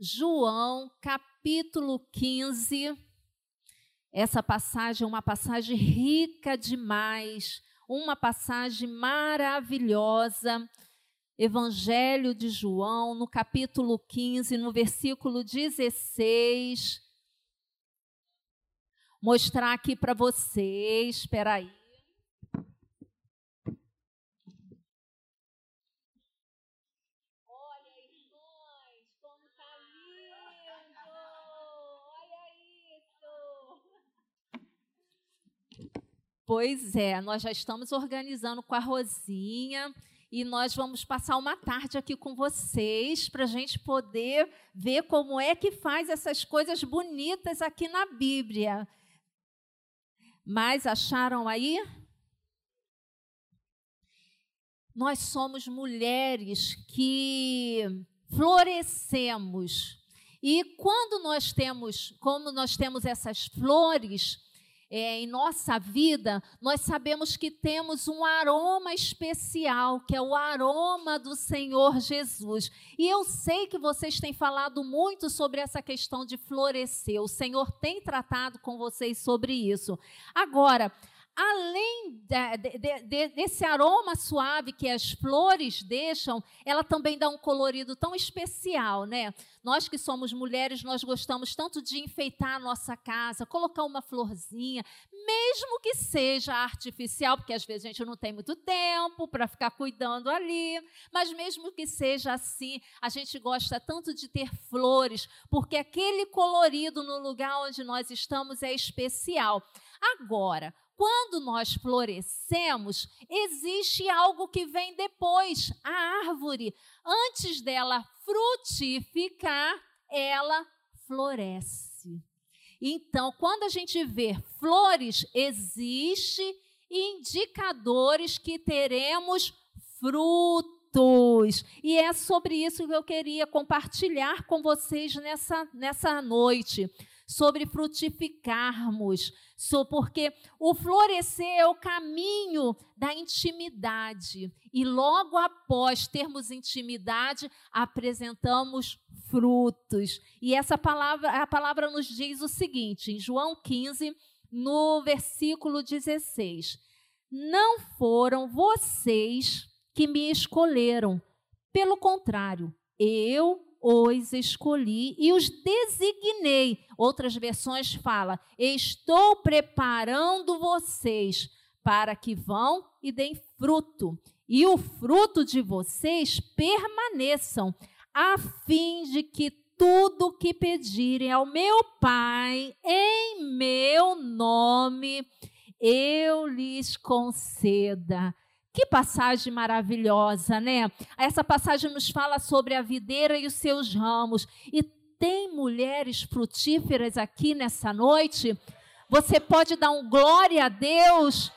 João, capítulo 15. Essa passagem é uma passagem rica demais, uma passagem maravilhosa. Evangelho de João, no capítulo 15, no versículo 16. Mostrar aqui para vocês, espera aí. Pois é, nós já estamos organizando com a Rosinha e nós vamos passar uma tarde aqui com vocês para a gente poder ver como é que faz essas coisas bonitas aqui na Bíblia. Mas acharam aí? Nós somos mulheres que florescemos. E quando nós temos, como nós temos essas flores, é, em nossa vida, nós sabemos que temos um aroma especial, que é o aroma do Senhor Jesus. E eu sei que vocês têm falado muito sobre essa questão de florescer. O Senhor tem tratado com vocês sobre isso. Agora, além de, de, de, desse aroma suave que as flores deixam, ela também dá um colorido tão especial, né? Nós que somos mulheres, nós gostamos tanto de enfeitar a nossa casa, colocar uma florzinha, mesmo que seja artificial, porque às vezes a gente não tem muito tempo para ficar cuidando ali, mas mesmo que seja assim, a gente gosta tanto de ter flores, porque aquele colorido no lugar onde nós estamos é especial. Agora, quando nós florescemos, existe algo que vem depois, a árvore. Antes dela frutificar, ela floresce. Então, quando a gente vê flores, existe indicadores que teremos frutos. E é sobre isso que eu queria compartilhar com vocês nessa, nessa noite sobre frutificarmos, porque o florescer é o caminho da intimidade. E logo após termos intimidade, apresentamos frutos. E essa palavra, a palavra nos diz o seguinte, em João 15, no versículo 16: Não foram vocês que me escolheram, pelo contrário, eu os escolhi e os designei. Outras versões fala: estou preparando vocês para que vão e deem fruto, e o fruto de vocês permaneçam, a fim de que tudo que pedirem ao meu Pai em meu nome, eu lhes conceda. Que passagem maravilhosa, né? Essa passagem nos fala sobre a videira e os seus ramos. E tem mulheres frutíferas aqui nessa noite? Você pode dar um glória a Deus?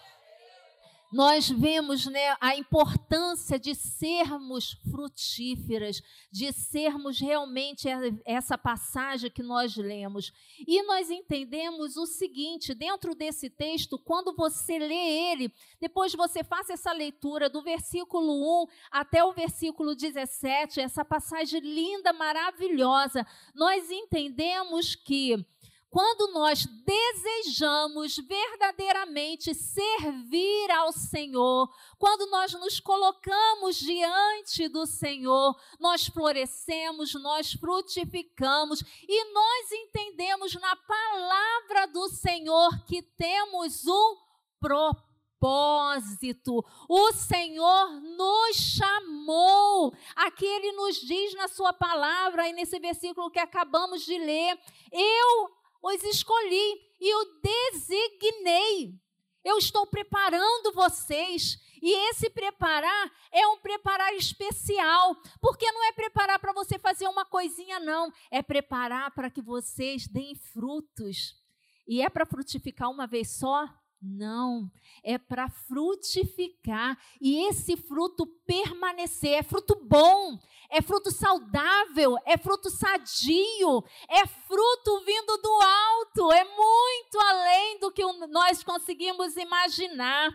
Nós vemos né, a importância de sermos frutíferas, de sermos realmente essa passagem que nós lemos. E nós entendemos o seguinte: dentro desse texto, quando você lê ele, depois você faça essa leitura do versículo 1 até o versículo 17, essa passagem linda, maravilhosa, nós entendemos que quando nós desejamos verdadeiramente servir ao Senhor, quando nós nos colocamos diante do Senhor, nós florescemos, nós frutificamos e nós entendemos na palavra do Senhor que temos um propósito. O Senhor nos chamou. Aqui ele nos diz na sua palavra, e nesse versículo que acabamos de ler: Eu os escolhi e o designei. Eu estou preparando vocês. E esse preparar é um preparar especial, porque não é preparar para você fazer uma coisinha, não. É preparar para que vocês deem frutos. E é para frutificar uma vez só? Não, é para frutificar e esse fruto permanecer. É fruto bom, é fruto saudável, é fruto sadio, é fruto vindo do alto, é muito além do que nós conseguimos imaginar.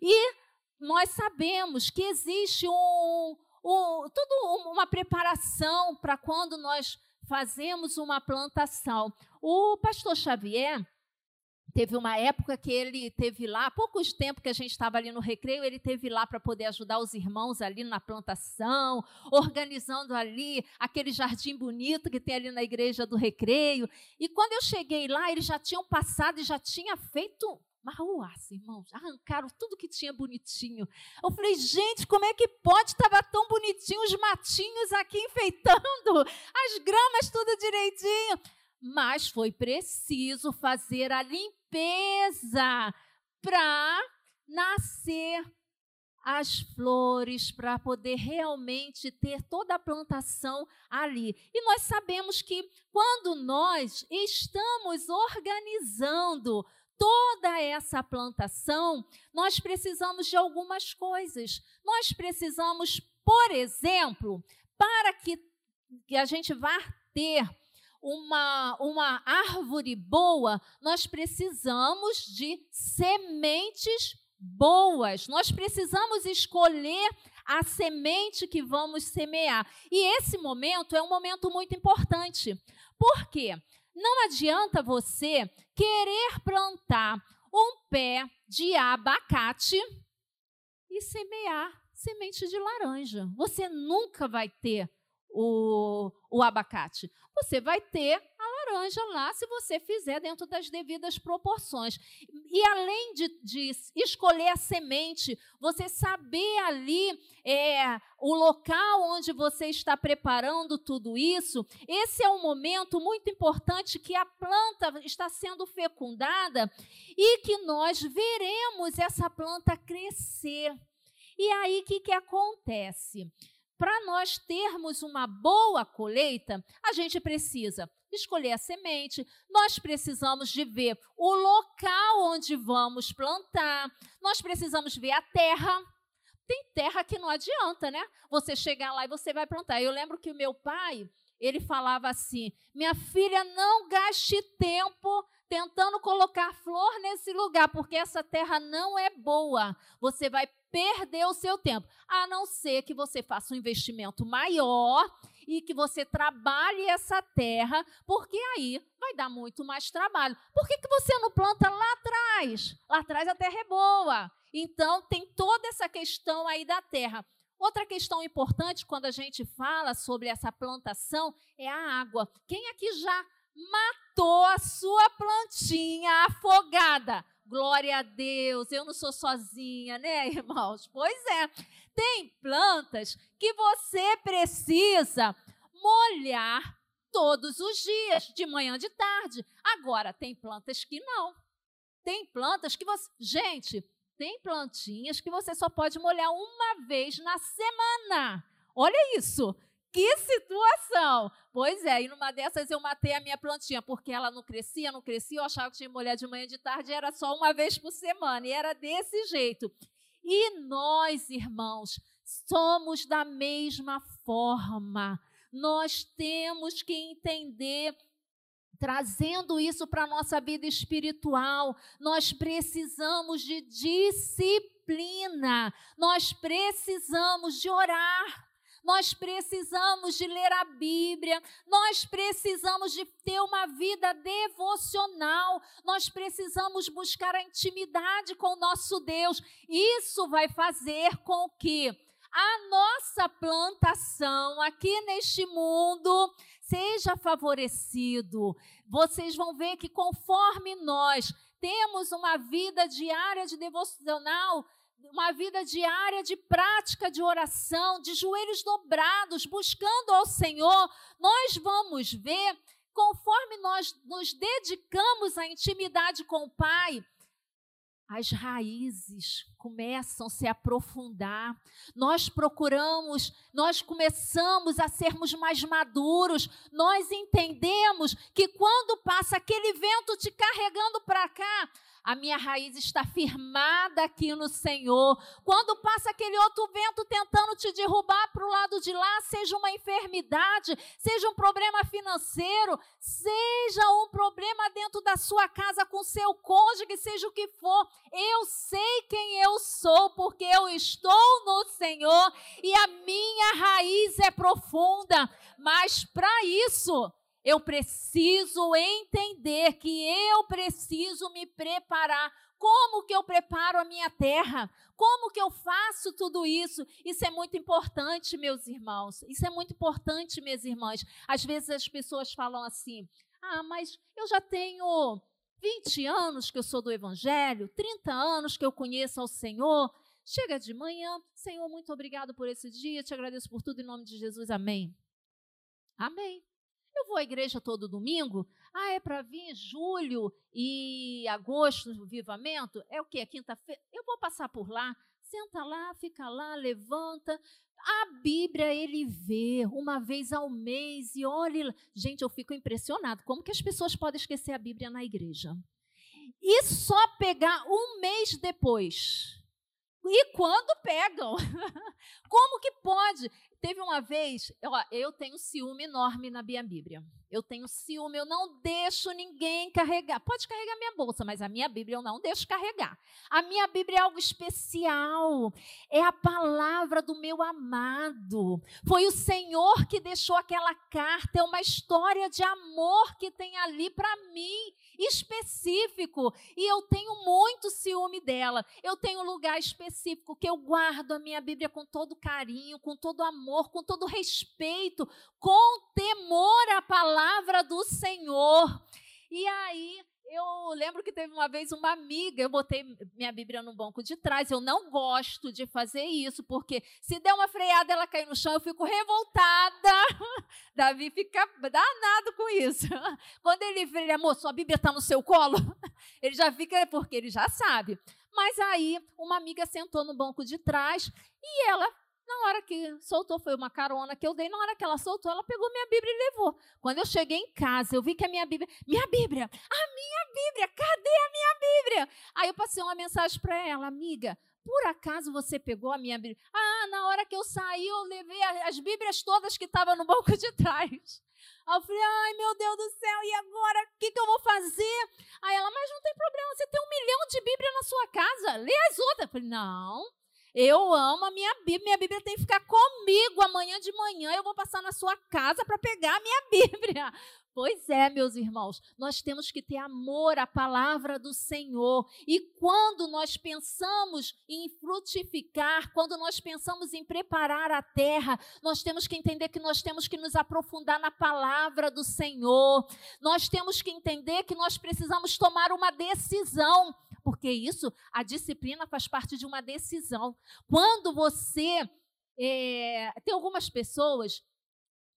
E nós sabemos que existe um, um, toda uma preparação para quando nós fazemos uma plantação. O pastor Xavier, Teve uma época que ele teve lá, poucos tempo que a gente estava ali no recreio, ele teve lá para poder ajudar os irmãos ali na plantação, organizando ali aquele jardim bonito que tem ali na igreja do recreio. E quando eu cheguei lá, eles já tinham passado e já tinha feito uma ruaça, irmãos. Arrancaram tudo que tinha bonitinho. Eu falei, gente, como é que pode? Estava tão bonitinho os matinhos aqui enfeitando, as gramas tudo direitinho mas foi preciso fazer a limpeza para nascer as flores, para poder realmente ter toda a plantação ali. E nós sabemos que quando nós estamos organizando toda essa plantação, nós precisamos de algumas coisas. Nós precisamos, por exemplo, para que, que a gente vá ter uma, uma árvore boa, nós precisamos de sementes boas. Nós precisamos escolher a semente que vamos semear. E esse momento é um momento muito importante. Por quê? Não adianta você querer plantar um pé de abacate e semear semente de laranja. Você nunca vai ter o, o abacate. Você vai ter a laranja lá se você fizer dentro das devidas proporções. E além de, de escolher a semente, você saber ali é, o local onde você está preparando tudo isso, esse é um momento muito importante que a planta está sendo fecundada e que nós veremos essa planta crescer. E aí, o que, que acontece? Para nós termos uma boa colheita, a gente precisa escolher a semente, nós precisamos de ver o local onde vamos plantar, nós precisamos ver a terra. Tem terra que não adianta, né? Você chegar lá e você vai plantar. Eu lembro que o meu pai, ele falava assim: minha filha, não gaste tempo tentando colocar flor nesse lugar, porque essa terra não é boa. Você vai perder o seu tempo, a não ser que você faça um investimento maior e que você trabalhe essa terra, porque aí vai dar muito mais trabalho. Por que, que você não planta lá atrás? Lá atrás a terra é boa. Então, tem toda essa questão aí da terra. Outra questão importante quando a gente fala sobre essa plantação é a água. Quem aqui já matou a sua plantinha afogada? Glória a Deus, eu não sou sozinha, né, irmãos? Pois é. Tem plantas que você precisa molhar todos os dias, de manhã, de tarde. Agora, tem plantas que não. Tem plantas que você. Gente, tem plantinhas que você só pode molhar uma vez na semana. Olha isso. Que situação! Pois é, e numa dessas eu matei a minha plantinha, porque ela não crescia, não crescia, eu achava que tinha que molhar de manhã e de tarde, e era só uma vez por semana, e era desse jeito. E nós, irmãos, somos da mesma forma. Nós temos que entender trazendo isso para a nossa vida espiritual, nós precisamos de disciplina, nós precisamos de orar. Nós precisamos de ler a Bíblia, nós precisamos de ter uma vida devocional, nós precisamos buscar a intimidade com o nosso Deus. Isso vai fazer com que a nossa plantação aqui neste mundo seja favorecido. Vocês vão ver que conforme nós temos uma vida diária de devocional, uma vida diária de prática de oração, de joelhos dobrados, buscando ao Senhor, nós vamos ver, conforme nós nos dedicamos à intimidade com o Pai, as raízes começam a se aprofundar. Nós procuramos, nós começamos a sermos mais maduros. Nós entendemos que quando passa aquele vento te carregando para cá, a minha raiz está firmada aqui no Senhor. Quando passa aquele outro vento tentando te derrubar para o lado de lá, seja uma enfermidade, seja um problema financeiro, seja um problema dentro da sua casa com seu cônjuge, seja o que for, Eu sei quem eu sou, porque eu estou no Senhor e a minha raiz é profunda. Mas para isso, eu preciso entender que eu preciso me preparar. Como que eu preparo a minha terra? Como que eu faço tudo isso? Isso é muito importante, meus irmãos. Isso é muito importante, minhas irmãs. Às vezes as pessoas falam assim: ah, mas eu já tenho 20 anos que eu sou do Evangelho, 30 anos que eu conheço ao Senhor. Chega de manhã, Senhor, muito obrigado por esse dia, te agradeço por tudo em nome de Jesus, amém. Amém. Eu vou à igreja todo domingo. Ah, é para vir julho e agosto, vivamento? É o quê? Quinta-feira? Eu vou passar por lá. Senta lá, fica lá, levanta. A Bíblia ele vê uma vez ao mês e olha. Gente, eu fico impressionado. Como que as pessoas podem esquecer a Bíblia na igreja? E só pegar um mês depois. E quando pegam? Como que pode? Teve uma vez, ó, eu tenho ciúme enorme na minha Bíblia. Eu tenho ciúme, eu não deixo ninguém carregar. Pode carregar minha bolsa, mas a minha Bíblia eu não deixo carregar. A minha Bíblia é algo especial. É a palavra do meu amado. Foi o Senhor que deixou aquela carta. É uma história de amor que tem ali para mim, específico. E eu tenho muito ciúme dela. Eu tenho um lugar específico que eu guardo a minha Bíblia com todo carinho, com todo amor, com todo respeito, com temor à palavra do Senhor. E aí eu lembro que teve uma vez uma amiga, eu botei minha Bíblia no banco de trás. Eu não gosto de fazer isso, porque se der uma freada ela cair no chão, eu fico revoltada. Davi fica danado com isso. Quando ele vê, ele, amor, sua Bíblia está no seu colo, ele já fica, porque ele já sabe. Mas aí, uma amiga sentou no banco de trás e ela na hora que soltou, foi uma carona que eu dei. Na hora que ela soltou, ela pegou minha Bíblia e levou. Quando eu cheguei em casa, eu vi que a minha Bíblia. Minha Bíblia! A minha Bíblia! Cadê a minha Bíblia? Aí eu passei uma mensagem para ela, amiga. Por acaso você pegou a minha Bíblia? Ah, na hora que eu saí, eu levei as Bíblias todas que estavam no banco de trás. Aí eu falei, ai meu Deus do céu, e agora? O que, que eu vou fazer? Aí ela, mas não tem problema, você tem um milhão de Bíblia na sua casa, lê as outras. Eu falei, não, eu amo a minha Bíblia, minha Bíblia tem que ficar comigo amanhã de manhã. Eu vou passar na sua casa para pegar a minha Bíblia. Pois é, meus irmãos, nós temos que ter amor à palavra do Senhor. E quando nós pensamos em frutificar, quando nós pensamos em preparar a terra, nós temos que entender que nós temos que nos aprofundar na palavra do Senhor. Nós temos que entender que nós precisamos tomar uma decisão porque isso, a disciplina faz parte de uma decisão. Quando você. É, tem algumas pessoas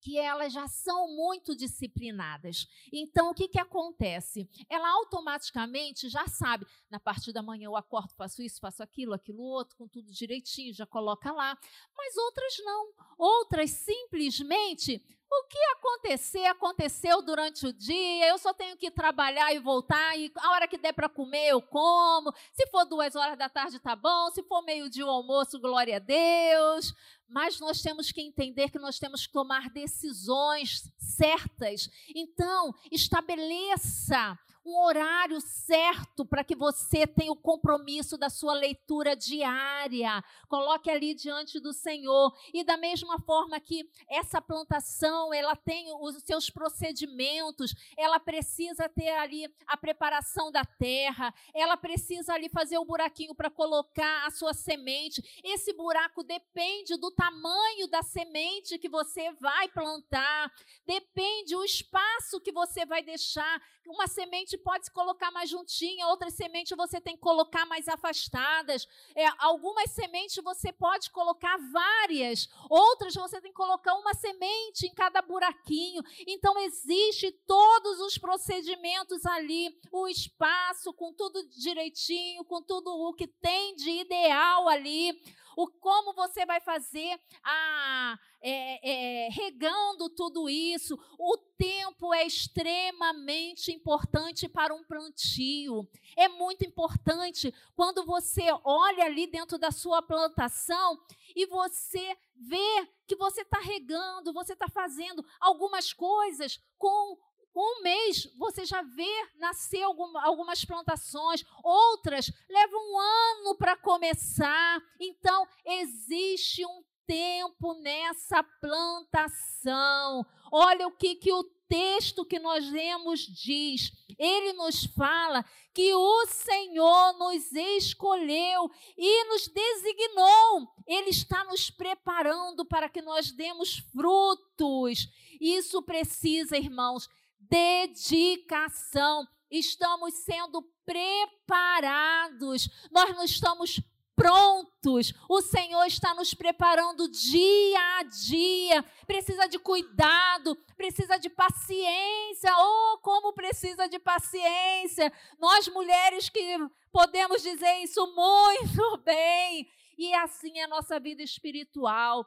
que elas já são muito disciplinadas. Então, o que, que acontece? Ela automaticamente já sabe, na parte da manhã eu acordo, faço isso, faço aquilo, aquilo outro, com tudo direitinho, já coloca lá. Mas outras não. Outras simplesmente o que acontecer, aconteceu durante o dia. Eu só tenho que trabalhar e voltar. E a hora que der para comer, eu como. Se for duas horas da tarde, tá bom. Se for meio-dia o almoço, glória a Deus. Mas nós temos que entender que nós temos que tomar decisões certas. Então, estabeleça um horário certo para que você tenha o compromisso da sua leitura diária. Coloque ali diante do Senhor. E da mesma forma que essa plantação, ela tem os seus procedimentos, ela precisa ter ali a preparação da terra, ela precisa ali fazer o buraquinho para colocar a sua semente. Esse buraco depende do tamanho da semente que você vai plantar, depende o espaço que você vai deixar. Uma semente pode se colocar mais juntinha, outras sementes você tem que colocar mais afastadas. É, algumas sementes você pode colocar várias, outras você tem que colocar uma semente em cada buraquinho. Então existe todos os procedimentos ali, o espaço com tudo direitinho, com tudo o que tem de ideal ali o como você vai fazer a, é, é, regando tudo isso. O tempo é extremamente importante para um plantio. É muito importante quando você olha ali dentro da sua plantação e você vê que você está regando, você está fazendo algumas coisas com um mês você já vê nascer algumas plantações, outras levam um ano para começar. Então, existe um tempo nessa plantação. Olha o que, que o texto que nós lemos diz. Ele nos fala que o Senhor nos escolheu e nos designou. Ele está nos preparando para que nós demos frutos. Isso precisa, irmãos, dedicação. Estamos sendo preparados. Nós não estamos prontos. O Senhor está nos preparando dia a dia. Precisa de cuidado, precisa de paciência. Oh, como precisa de paciência! Nós mulheres que podemos dizer isso muito bem. E assim é a nossa vida espiritual.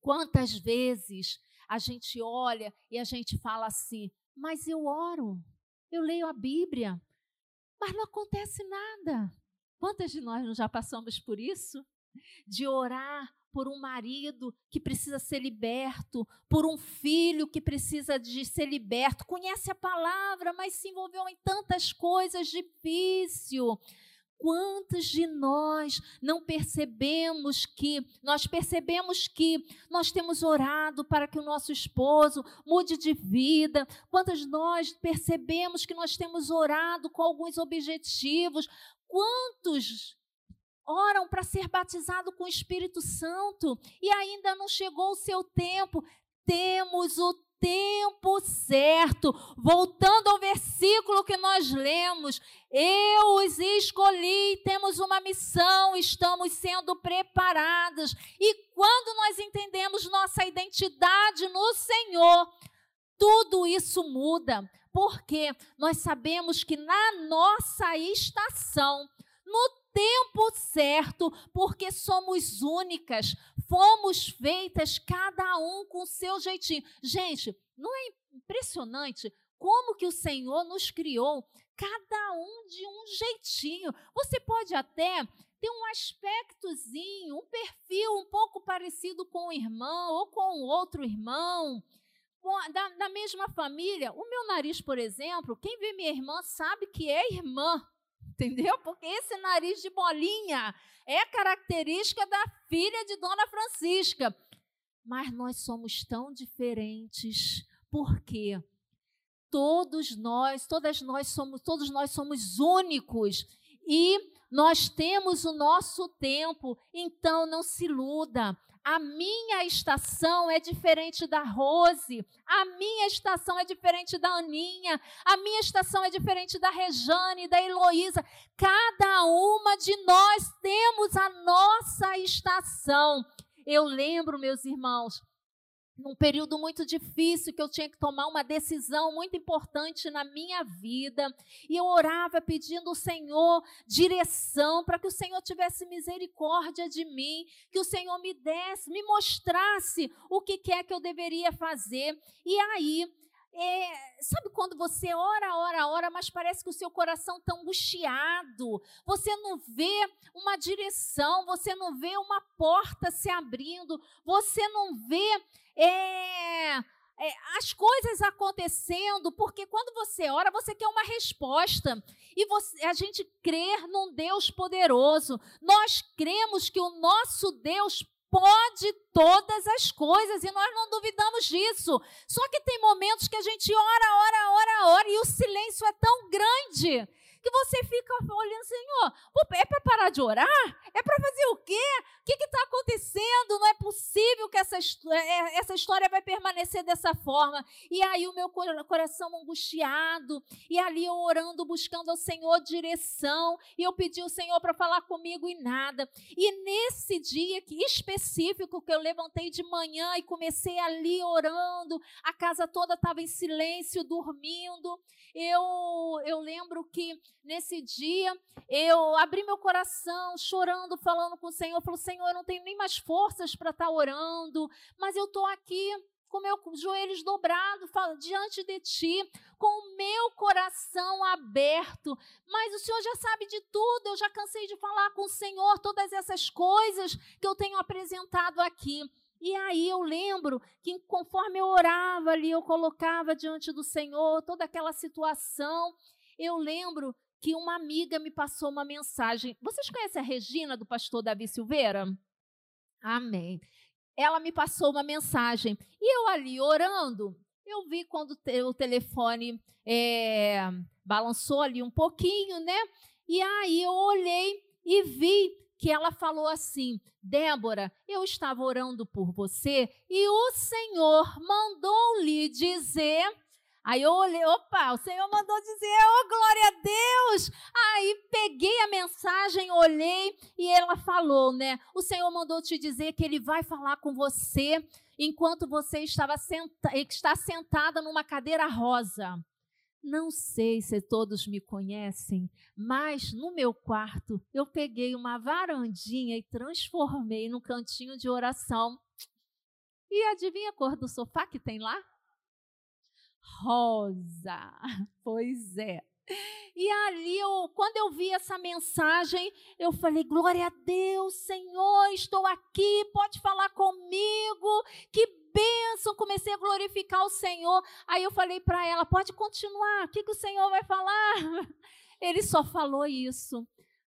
Quantas vezes a gente olha e a gente fala assim: "Mas eu oro, eu leio a Bíblia, mas não acontece nada". Quantas de nós não já passamos por isso? De orar por um marido que precisa ser liberto, por um filho que precisa de ser liberto, conhece a palavra, mas se envolveu em tantas coisas difíceis. Quantos de nós não percebemos que, nós percebemos que nós temos orado para que o nosso esposo mude de vida? Quantos nós percebemos que nós temos orado com alguns objetivos, Quantos oram para ser batizado com o Espírito Santo e ainda não chegou o seu tempo? Temos o tempo certo. Voltando ao versículo que nós lemos, eu os escolhi, temos uma missão, estamos sendo preparados. E quando nós entendemos nossa identidade no Senhor, tudo isso muda porque nós sabemos que na nossa estação, no tempo certo, porque somos únicas, fomos feitas cada um com o seu jeitinho. Gente, não é impressionante como que o Senhor nos criou cada um de um jeitinho. Você pode até ter um aspectozinho, um perfil um pouco parecido com o irmão ou com outro irmão da, da mesma família. O meu nariz, por exemplo, quem vê minha irmã sabe que é irmã, entendeu? Porque esse nariz de bolinha é característica da filha de Dona Francisca. Mas nós somos tão diferentes. Por quê? Todos nós, todas nós somos, todos nós somos únicos e nós temos o nosso tempo, então não se iluda. A minha estação é diferente da Rose, a minha estação é diferente da Aninha, a minha estação é diferente da Rejane, da Heloísa. Cada uma de nós temos a nossa estação. Eu lembro, meus irmãos, num período muito difícil que eu tinha que tomar uma decisão muito importante na minha vida, e eu orava pedindo ao Senhor direção para que o Senhor tivesse misericórdia de mim, que o Senhor me desse, me mostrasse o que quer que eu deveria fazer. E aí, é, sabe quando você ora, ora, ora, mas parece que o seu coração está angustiado, você não vê uma direção, você não vê uma porta se abrindo, você não vê é, é, as coisas acontecendo, porque quando você ora, você quer uma resposta. E você, a gente crer num Deus poderoso. Nós cremos que o nosso Deus pode todas as coisas e nós não duvidamos disso. Só que tem momentos que a gente ora, ora, ora, ora e o silêncio é tão grande que você fica olhando, Senhor, é para parar de orar? É para fazer o quê? O que está acontecendo? Não é possível que essa, é, é, essa história vai permanecer dessa forma. E aí o meu coração angustiado, e ali eu orando, buscando ao Senhor direção, e eu pedi ao Senhor para falar comigo e nada. E nesse dia específico que eu levantei de manhã e comecei ali orando, a casa toda estava em silêncio, dormindo. Eu, eu lembro que nesse dia, eu abri meu coração, chorando, falando com o Senhor. Falei, Senhor, eu não tenho nem mais forças para estar tá orando, mas eu estou aqui com meus joelhos dobrados diante de ti, com o meu coração aberto. Mas o Senhor já sabe de tudo, eu já cansei de falar com o Senhor todas essas coisas que eu tenho apresentado aqui. E aí eu lembro que conforme eu orava ali, eu colocava diante do Senhor toda aquela situação. Eu lembro que uma amiga me passou uma mensagem. Vocês conhecem a Regina do pastor Davi Silveira? Amém. Ela me passou uma mensagem. E eu ali orando, eu vi quando o telefone é, balançou ali um pouquinho, né? E aí eu olhei e vi que ela falou assim: Débora, eu estava orando por você e o Senhor mandou lhe dizer Aí eu olhei, opa, o Senhor mandou dizer, oh glória a Deus. Aí peguei a mensagem, olhei e ela falou, né? O Senhor mandou te dizer que ele vai falar com você enquanto você estava senta, está sentada numa cadeira rosa. Não sei se todos me conhecem, mas no meu quarto eu peguei uma varandinha e transformei num cantinho de oração. E adivinha a cor do sofá que tem lá? Rosa. Pois é. E ali, eu, quando eu vi essa mensagem, eu falei: Glória a Deus, Senhor, estou aqui, pode falar comigo. Que bênção! Comecei a glorificar o Senhor. Aí eu falei para ela: Pode continuar, o que, que o Senhor vai falar? Ele só falou isso.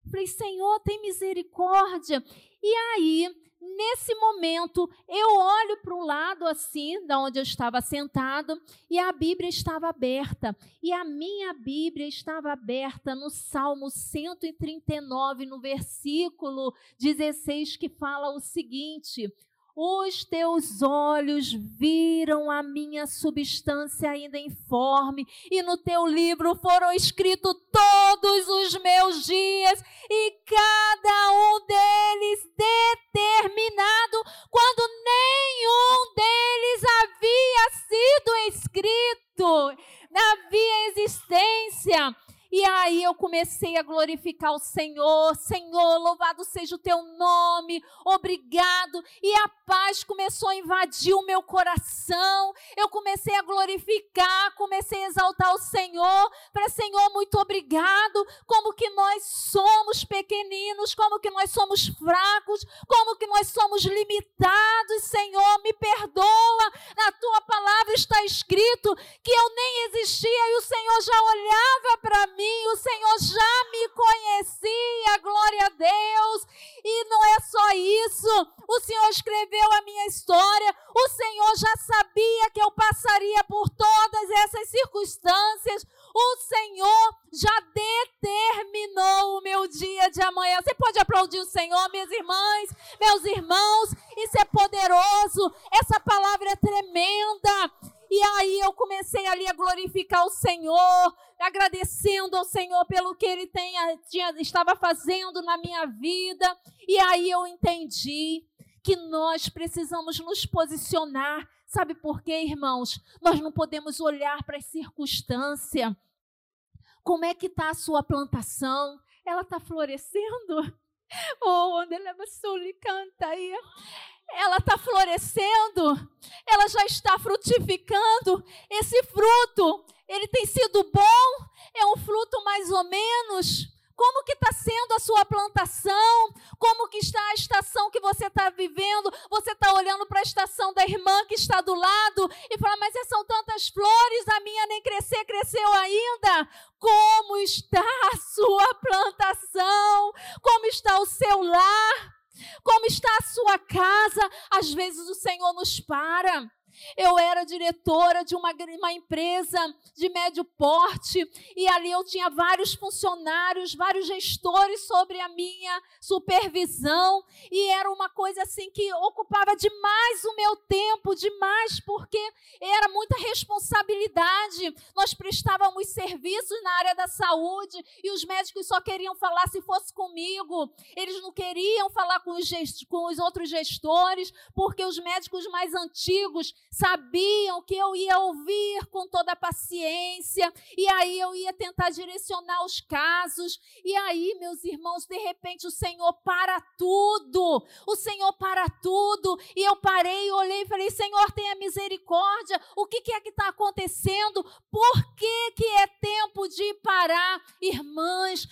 Falei: Senhor, tem misericórdia. E aí, Nesse momento, eu olho para o lado assim, da onde eu estava sentado, e a Bíblia estava aberta. E a minha Bíblia estava aberta no Salmo 139, no versículo 16, que fala o seguinte: os teus olhos viram a minha substância ainda informe, e no teu livro foram escritos todos os meus dias, e cada um deles determinado, quando nenhum deles havia sido escrito, havia existência e aí eu comecei a glorificar o Senhor. Senhor, louvado seja o teu nome. Obrigado. E a paz começou a invadir o meu coração. Eu comecei a glorificar, comecei a exaltar o Senhor. Para Senhor, muito obrigado. Como que nós somos pequeninos, como que nós somos fracos, como que nós somos limitados. Senhor, me perdoa. Na tua palavra está escrito que eu nem existia e o Senhor já olhava para mim mim, o Senhor já me conhecia, glória a Deus. E não é só isso, o Senhor escreveu a minha história, o Senhor já sabia que eu passaria por todas essas circunstâncias, o Senhor já determinou o meu dia de amanhã. Você pode aplaudir o Senhor, minhas irmãs, meus irmãos, isso é poderoso, essa palavra é tremenda. E aí eu comecei ali a glorificar o Senhor, agradecendo ao Senhor pelo que Ele tenha, tinha, estava fazendo na minha vida. E aí eu entendi que nós precisamos nos posicionar. Sabe por quê, irmãos? Nós não podemos olhar para as circunstâncias. Como é que está a sua plantação? Ela está florescendo? Oh, onde ela canta aí ela está florescendo, ela já está frutificando. Esse fruto, ele tem sido bom? É um fruto mais ou menos? Como que está sendo a sua plantação? Como que está a estação que você está vivendo? Você está olhando para a estação da irmã que está do lado e fala, mas são tantas flores, a minha nem crescer, cresceu ainda. Como está a sua plantação? Como está o seu lar? Como está a sua casa? Às vezes o Senhor nos para eu era diretora de uma, uma empresa de médio porte e ali eu tinha vários funcionários, vários gestores sobre a minha supervisão e era uma coisa assim que ocupava demais o meu tempo, demais, porque era muita responsabilidade. Nós prestávamos serviços na área da saúde e os médicos só queriam falar se fosse comigo. Eles não queriam falar com os, com os outros gestores, porque os médicos mais antigos sabiam que eu ia ouvir com toda a paciência, e aí eu ia tentar direcionar os casos, e aí, meus irmãos, de repente o Senhor para tudo, o Senhor para tudo, e eu parei, olhei e falei: Senhor, tenha misericórdia, o que, que é que está acontecendo? Por que, que é tempo de parar? Irmãs,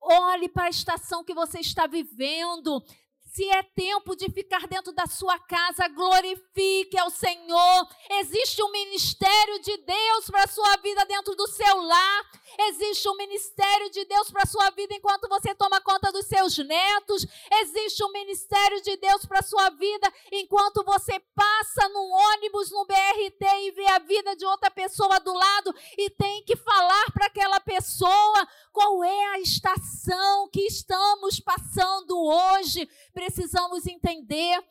olhe para a estação que você está vivendo, Se é tempo de ficar dentro da sua casa, glorifique ao Senhor. Existe um ministério de Deus para a sua vida dentro do seu lar. Existe um ministério de Deus para a sua vida enquanto você toma conta dos seus netos. Existe um ministério de Deus para a sua vida enquanto você passa num ônibus, no BRT e vê a vida de outra pessoa do lado e tem que falar para aquela pessoa qual é a estação que estamos passando hoje precisamos entender,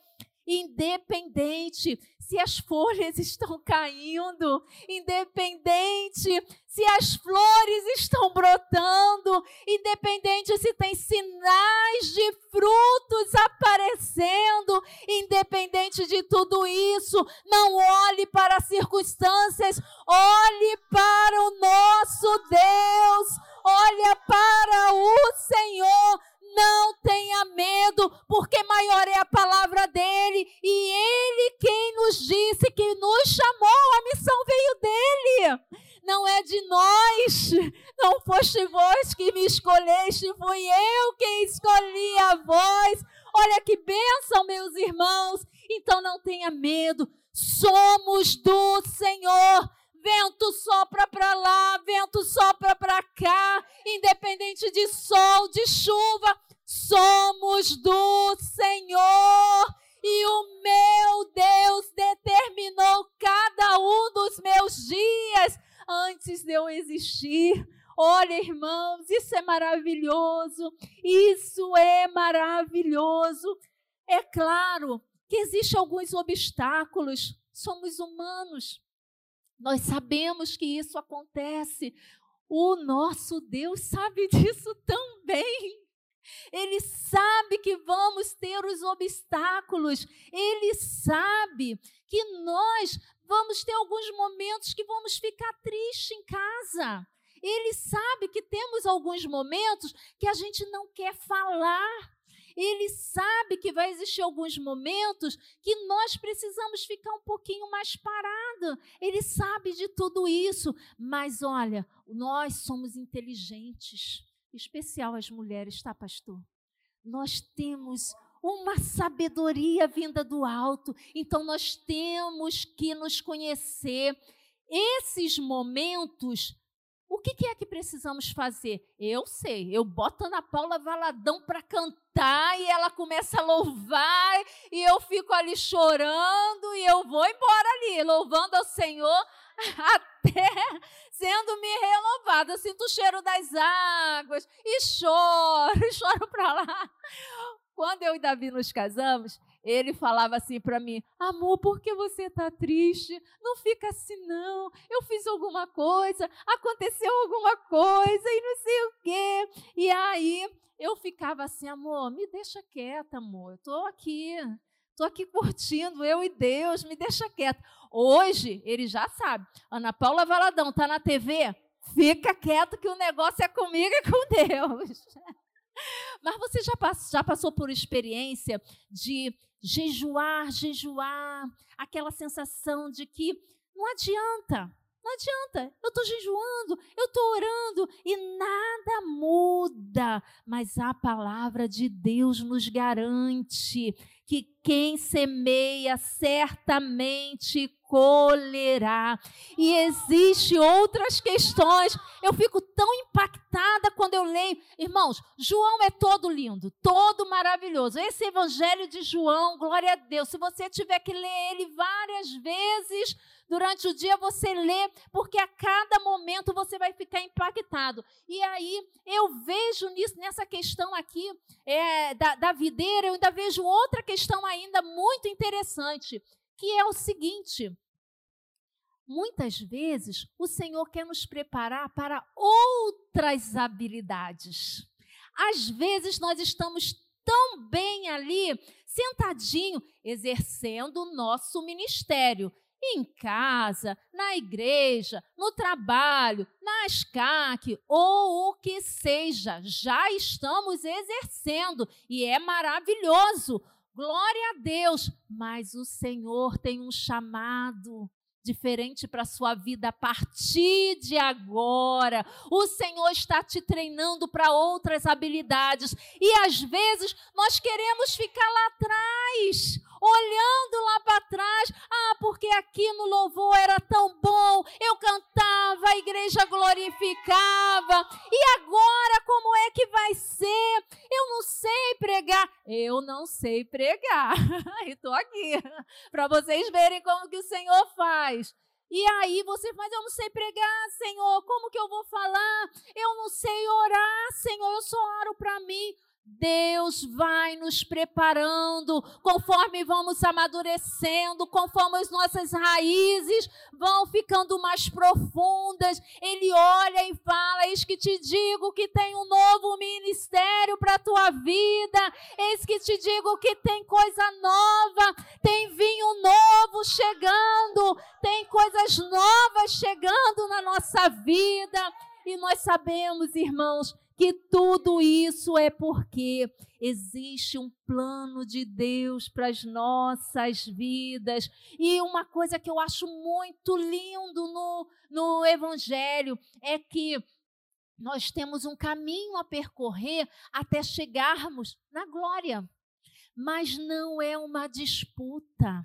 independente se as folhas estão caindo, independente se as flores estão brotando, independente se tem sinais de frutos aparecendo, independente de tudo isso, não olhe para as circunstâncias, olhe para o nosso Deus, olha para o Senhor, não tenha medo, porque maior é a palavra dele e ele quem nos disse que nos chamou, a missão veio dele. Não é de nós, não foste vós que me escolheste, fui eu quem escolhi a vós. Olha que bênção, meus irmãos. Então não tenha medo, somos do Senhor. Vento sopra para lá, vento sopra para cá, independente de sol, de chuva, somos do Senhor. E o meu Deus determinou cada um dos meus dias antes de eu existir. Olha, irmãos, isso é maravilhoso. Isso é maravilhoso. É claro que existem alguns obstáculos. Somos humanos. Nós sabemos que isso acontece. O nosso Deus sabe disso também. Ele sabe que vamos ter os obstáculos. Ele sabe que nós vamos ter alguns momentos que vamos ficar tristes em casa. Ele sabe que temos alguns momentos que a gente não quer falar. Ele sabe que vai existir alguns momentos que nós precisamos ficar um pouquinho mais parado. Ele sabe de tudo isso, mas olha, nós somos inteligentes, especial as mulheres, tá, pastor? Nós temos uma sabedoria vinda do alto, então nós temos que nos conhecer. Esses momentos o que, que, é que precisamos fazer? Eu sei, eu boto Ana Paula Valadão para cantar e ela começa a louvar e eu fico ali chorando e eu vou embora ali, louvando ao Senhor até sendo me renovada. Eu sinto o cheiro das águas e choro, choro para lá. Quando eu e Davi nos casamos, ele falava assim para mim: Amor, por que você está triste? Não fica assim, não. Eu fiz alguma coisa, aconteceu alguma coisa e não sei o quê. E aí eu ficava assim: Amor, me deixa quieta, amor. Eu estou aqui, estou aqui curtindo, eu e Deus, me deixa quieta. Hoje, ele já sabe: Ana Paula Valadão está na TV? Fica quieto que o negócio é comigo e com Deus. Mas você já, já passou por experiência de jejuar, jejuar, aquela sensação de que não adianta, não adianta, eu estou jejuando, eu estou orando e nada muda. Mas a palavra de Deus nos garante que quem semeia certamente colherá. E existe outras questões. Eu fico tão impactada quando eu leio. Irmãos, João é todo lindo, todo maravilhoso. Esse evangelho de João, glória a Deus. Se você tiver que ler ele várias vezes, durante o dia você lê, porque a cada momento você vai ficar impactado. E aí eu vejo nisso, nessa questão aqui é, da, da videira, eu ainda vejo outra questão ainda muito interessante, que é o seguinte: muitas vezes o Senhor quer nos preparar para outras habilidades. Às vezes nós estamos tão bem ali, sentadinho, exercendo o nosso ministério em casa, na igreja, no trabalho, na SCAC ou o que seja, já estamos exercendo e é maravilhoso. Glória a Deus, mas o Senhor tem um chamado diferente para a sua vida a partir de agora. O Senhor está te treinando para outras habilidades e às vezes nós queremos ficar lá atrás, olhando lá para trás. Ah, porque aqui no louvor era tão bom, eu cantava, a igreja glorificava. E agora como é que vai ser? Eu não sei pregar. Eu não sei pregar. e estou aqui para vocês verem como que o Senhor faz. E aí você faz, eu não sei pregar, Senhor, como que eu vou falar? Eu não sei orar, Senhor, eu só oro para mim. Deus vai nos preparando conforme vamos amadurecendo, conforme as nossas raízes vão ficando mais profundas. Ele olha e fala: Eis que te digo que tem um novo ministério para a tua vida, eis que te digo que tem coisa nova, tem vinho novo chegando, tem coisas novas chegando na nossa vida. E nós sabemos, irmãos, que tudo isso é porque existe um plano de Deus para as nossas vidas. E uma coisa que eu acho muito lindo no, no Evangelho é que nós temos um caminho a percorrer até chegarmos na glória. Mas não é uma disputa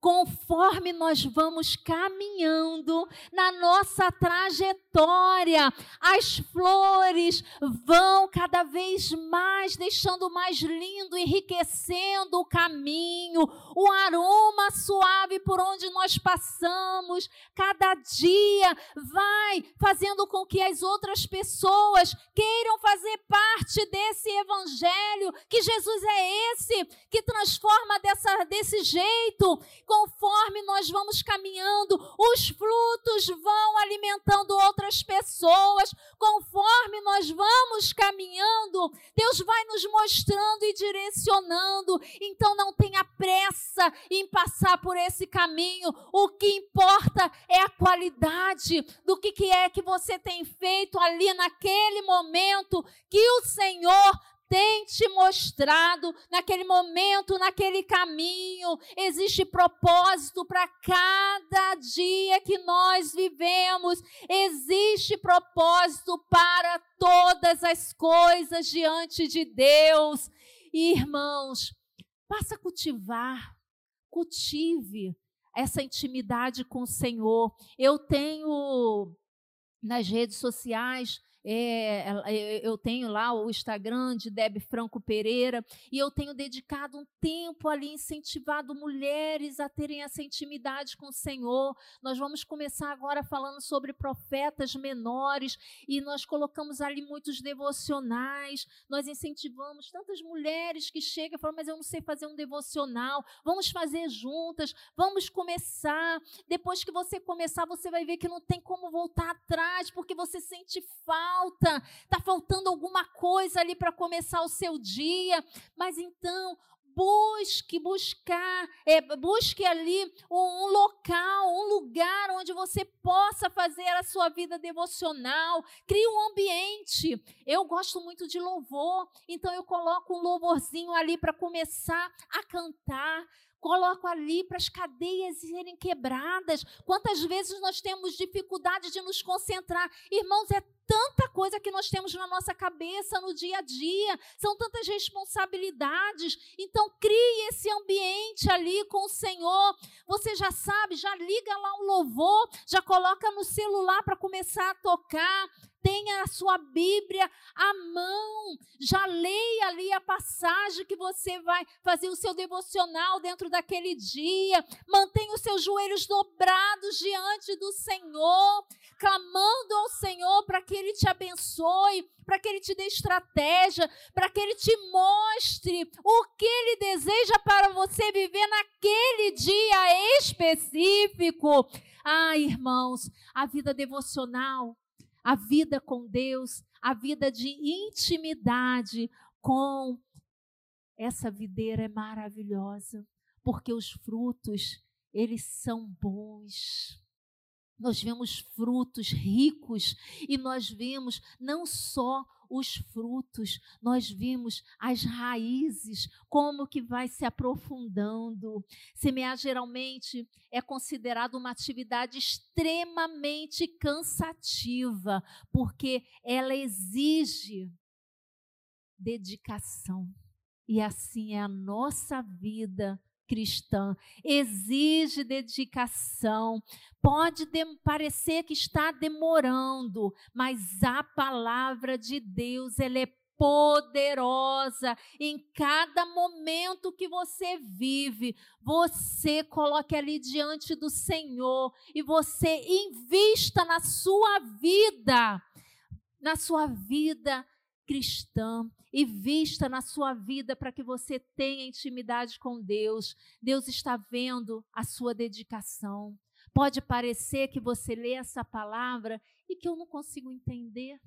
conforme nós vamos caminhando na nossa trajetória, as flores vão cada vez mais deixando mais lindo, enriquecendo o caminho, o aroma suave por onde nós passamos, cada dia vai fazendo com que as outras pessoas queiram fazer parte desse evangelho, que Jesus é esse que transforma dessa, desse jeito conforme nós vamos caminhando, os frutos vão alimentando outras pessoas, conforme nós vamos caminhando, Deus vai nos mostrando e direcionando. Então não tenha pressa em passar por esse caminho. O que importa é a qualidade do que, é que você tem feito ali naquele momento que o Senhor tem te mostrado naquele momento, naquele caminho. Existe propósito para cada dia que nós vivemos. Existe propósito para todas as coisas diante de Deus. irmãos, passa a cultivar, cultive essa intimidade com o Senhor. Eu tenho nas redes sociais é, eu tenho lá o Instagram de Deb Franco Pereira e eu tenho dedicado um tempo ali incentivado mulheres a terem essa intimidade com o Senhor. Nós vamos começar agora falando sobre profetas menores e nós colocamos ali muitos devocionais. Nós incentivamos tantas mulheres que chegam e falam: Mas eu não sei fazer um devocional. Vamos fazer juntas, vamos começar. Depois que você começar, você vai ver que não tem como voltar atrás porque você sente falta falta, está faltando alguma coisa ali para começar o seu dia. Mas então, busque buscar, é, busque ali um, um, local, um lugar onde você possa fazer a sua vida devocional. Crie um ambiente. Eu gosto muito de louvor, então eu coloco um louvorzinho ali para começar a cantar coloco ali para as cadeias serem quebradas. Quantas vezes nós temos dificuldade de nos concentrar? Irmãos, é tanta coisa que nós temos na nossa cabeça no dia a dia, são tantas responsabilidades. Então, crie esse ambiente ali com o Senhor. Você já sabe, já liga lá um louvor, já coloca no celular para começar a tocar tenha a sua Bíblia à mão, já leia ali a passagem que você vai fazer o seu devocional dentro daquele dia, mantenha os seus joelhos dobrados diante do Senhor, clamando ao Senhor para que Ele te abençoe, para que Ele te dê estratégia, para que Ele te mostre o que Ele deseja para você viver naquele dia específico. Ah, irmãos, a vida devocional a vida com Deus, a vida de intimidade com essa videira é maravilhosa, porque os frutos, eles são bons. Nós vemos frutos ricos e nós vemos não só os frutos, nós vimos as raízes, como que vai se aprofundando. Semear geralmente é considerado uma atividade extremamente cansativa, porque ela exige dedicação. E assim é a nossa vida cristã, exige dedicação. Pode parecer que está demorando, mas a palavra de Deus, ela é poderosa em cada momento que você vive. Você coloque ali diante do Senhor e você invista na sua vida, na sua vida cristã e vista na sua vida para que você tenha intimidade com Deus. Deus está vendo a sua dedicação. Pode parecer que você lê essa palavra e que eu não consigo entender.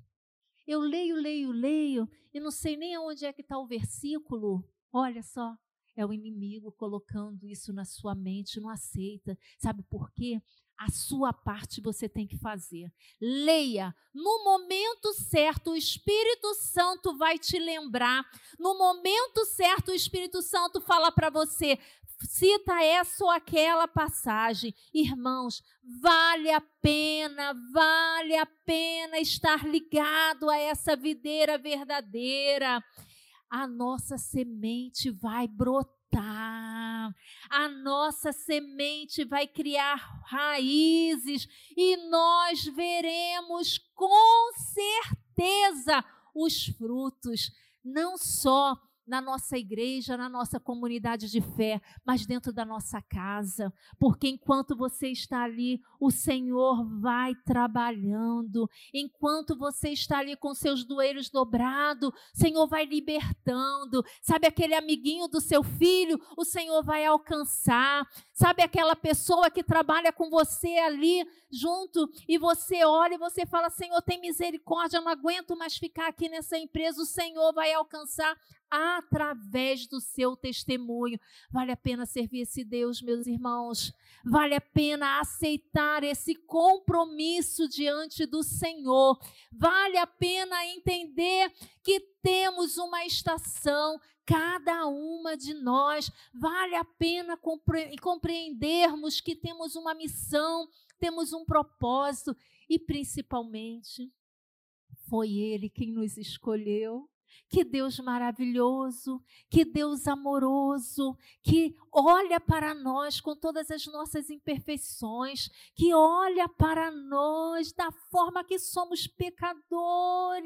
Eu leio, leio, leio e não sei nem aonde é que está o versículo. Olha só, é o inimigo colocando isso na sua mente, não aceita. Sabe por quê? A sua parte você tem que fazer. Leia. No momento certo, o Espírito Santo vai te lembrar. No momento certo, o Espírito Santo fala para você: cita essa ou aquela passagem. Irmãos, vale a pena, vale a pena estar ligado a essa videira verdadeira. A nossa semente vai brotar a nossa semente vai criar raízes e nós veremos com certeza os frutos, não só na nossa igreja, na nossa comunidade de fé, mas dentro da nossa casa, porque enquanto você está ali, o Senhor vai trabalhando, enquanto você está ali com seus doeiros dobrados, o Senhor vai libertando, sabe aquele amiguinho do seu filho, o Senhor vai alcançar, sabe aquela pessoa que trabalha com você ali junto e você olha e você fala: Senhor, tem misericórdia, eu não aguento mais ficar aqui nessa empresa, o Senhor vai alcançar através do seu testemunho. Vale a pena servir esse Deus, meus irmãos. Vale a pena aceitar esse compromisso diante do Senhor. Vale a pena entender que temos uma estação, cada uma de nós. Vale a pena compre compreendermos que temos uma missão, temos um propósito e, principalmente, foi Ele quem nos escolheu. Que Deus maravilhoso, que Deus amoroso, que olha para nós com todas as nossas imperfeições, que olha para nós da forma que somos pecadores.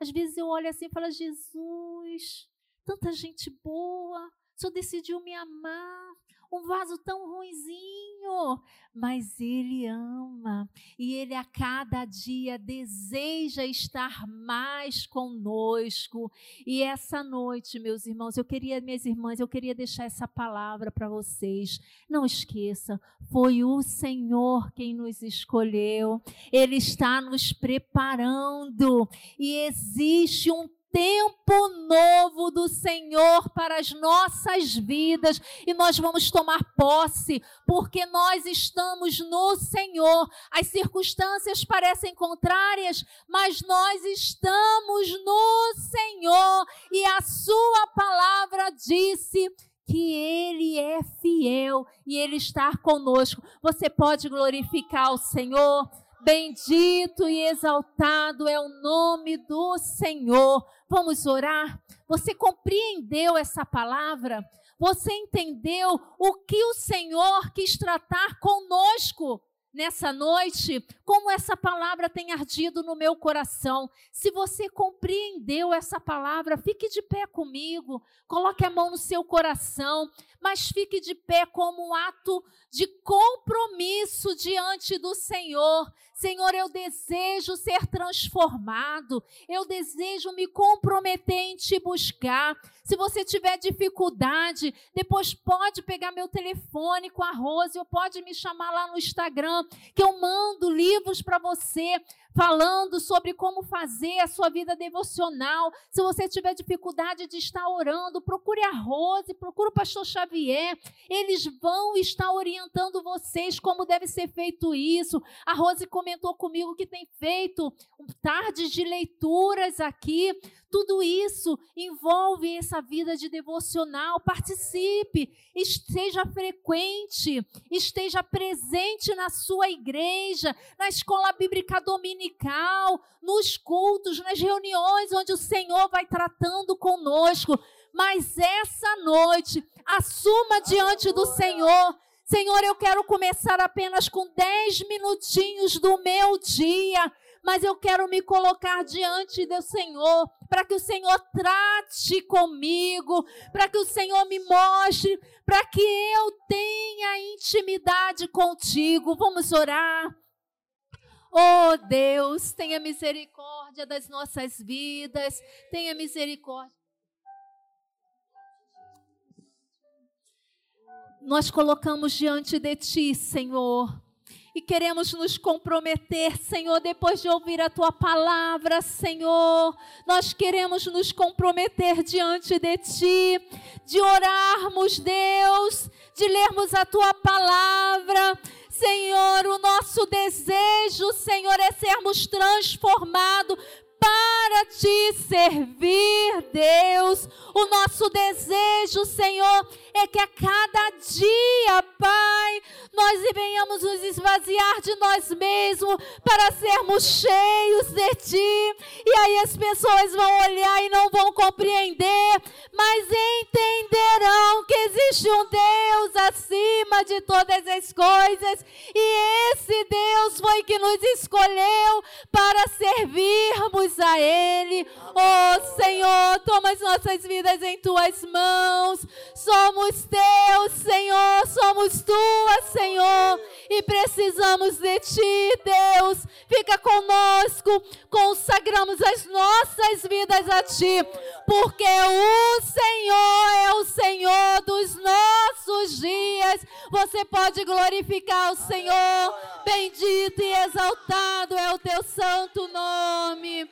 Às vezes eu olho assim e falo: Jesus, tanta gente boa, Senhor decidiu me amar, um vaso tão ruizinho, mas Ele ama e Ele a cada dia deseja estar mais conosco. E essa noite, meus irmãos, eu queria, minhas irmãs, eu queria deixar essa palavra para vocês. Não esqueça, foi o Senhor quem nos escolheu, Ele está nos preparando e existe um tempo novo do Senhor para as nossas vidas e nós vamos tomar posse, porque nós estamos no Senhor. As circunstâncias parecem contrárias, mas nós estamos no Senhor e a Sua palavra disse que Ele é fiel e Ele está conosco. Você pode glorificar o Senhor. Bendito e exaltado é o nome do Senhor. Vamos orar? Você compreendeu essa palavra? Você entendeu o que o Senhor quis tratar conosco? nessa noite, como essa palavra tem ardido no meu coração. Se você compreendeu essa palavra, fique de pé comigo, coloque a mão no seu coração, mas fique de pé como um ato de compromisso diante do Senhor. Senhor, eu desejo ser transformado, eu desejo me comprometer em te buscar. Se você tiver dificuldade, depois pode pegar meu telefone com a Rose, ou pode me chamar lá no Instagram que eu mando livros para você falando sobre como fazer a sua vida devocional. Se você tiver dificuldade de estar orando, procure a Rose, procure o pastor Xavier. Eles vão estar orientando vocês como deve ser feito isso. A Rose comentou comigo que tem feito tardes de leituras aqui. Tudo isso envolve essa vida de devocional. Participe, esteja frequente, esteja presente na sua igreja, na escola bíblica dominical, nos cultos, nas reuniões onde o Senhor vai tratando conosco. Mas essa noite, assuma diante do Senhor. Senhor, eu quero começar apenas com 10 minutinhos do meu dia mas eu quero me colocar diante do Senhor, para que o Senhor trate comigo, para que o Senhor me mostre, para que eu tenha intimidade contigo. Vamos orar. Oh Deus, tenha misericórdia das nossas vidas, tenha misericórdia. Nós colocamos diante de Ti, Senhor, e queremos nos comprometer, Senhor, depois de ouvir a tua palavra, Senhor. Nós queremos nos comprometer diante de ti, de orarmos, Deus, de lermos a tua palavra. Senhor, o nosso desejo, Senhor, é sermos transformados para te servir, Deus. O nosso desejo, Senhor, é que a cada dia, Pai, nós venhamos nos esvaziar de nós mesmos para sermos cheios de Ti. E aí as pessoas vão olhar e não vão compreender, mas entenderão que existe um Deus acima de todas as coisas. E esse Deus foi que nos escolheu para servirmos a Ele. Oh Senhor, toma as nossas vidas em Tuas mãos. Somos Teus, Senhor, somos Tuas, Senhor, e precisamos de Ti, Deus. Fica conosco, consagramos as nossas vidas a Ti, porque o Senhor é o Senhor dos nossos dias. Você pode glorificar o Senhor. Bendito e exaltado é o Teu santo nome.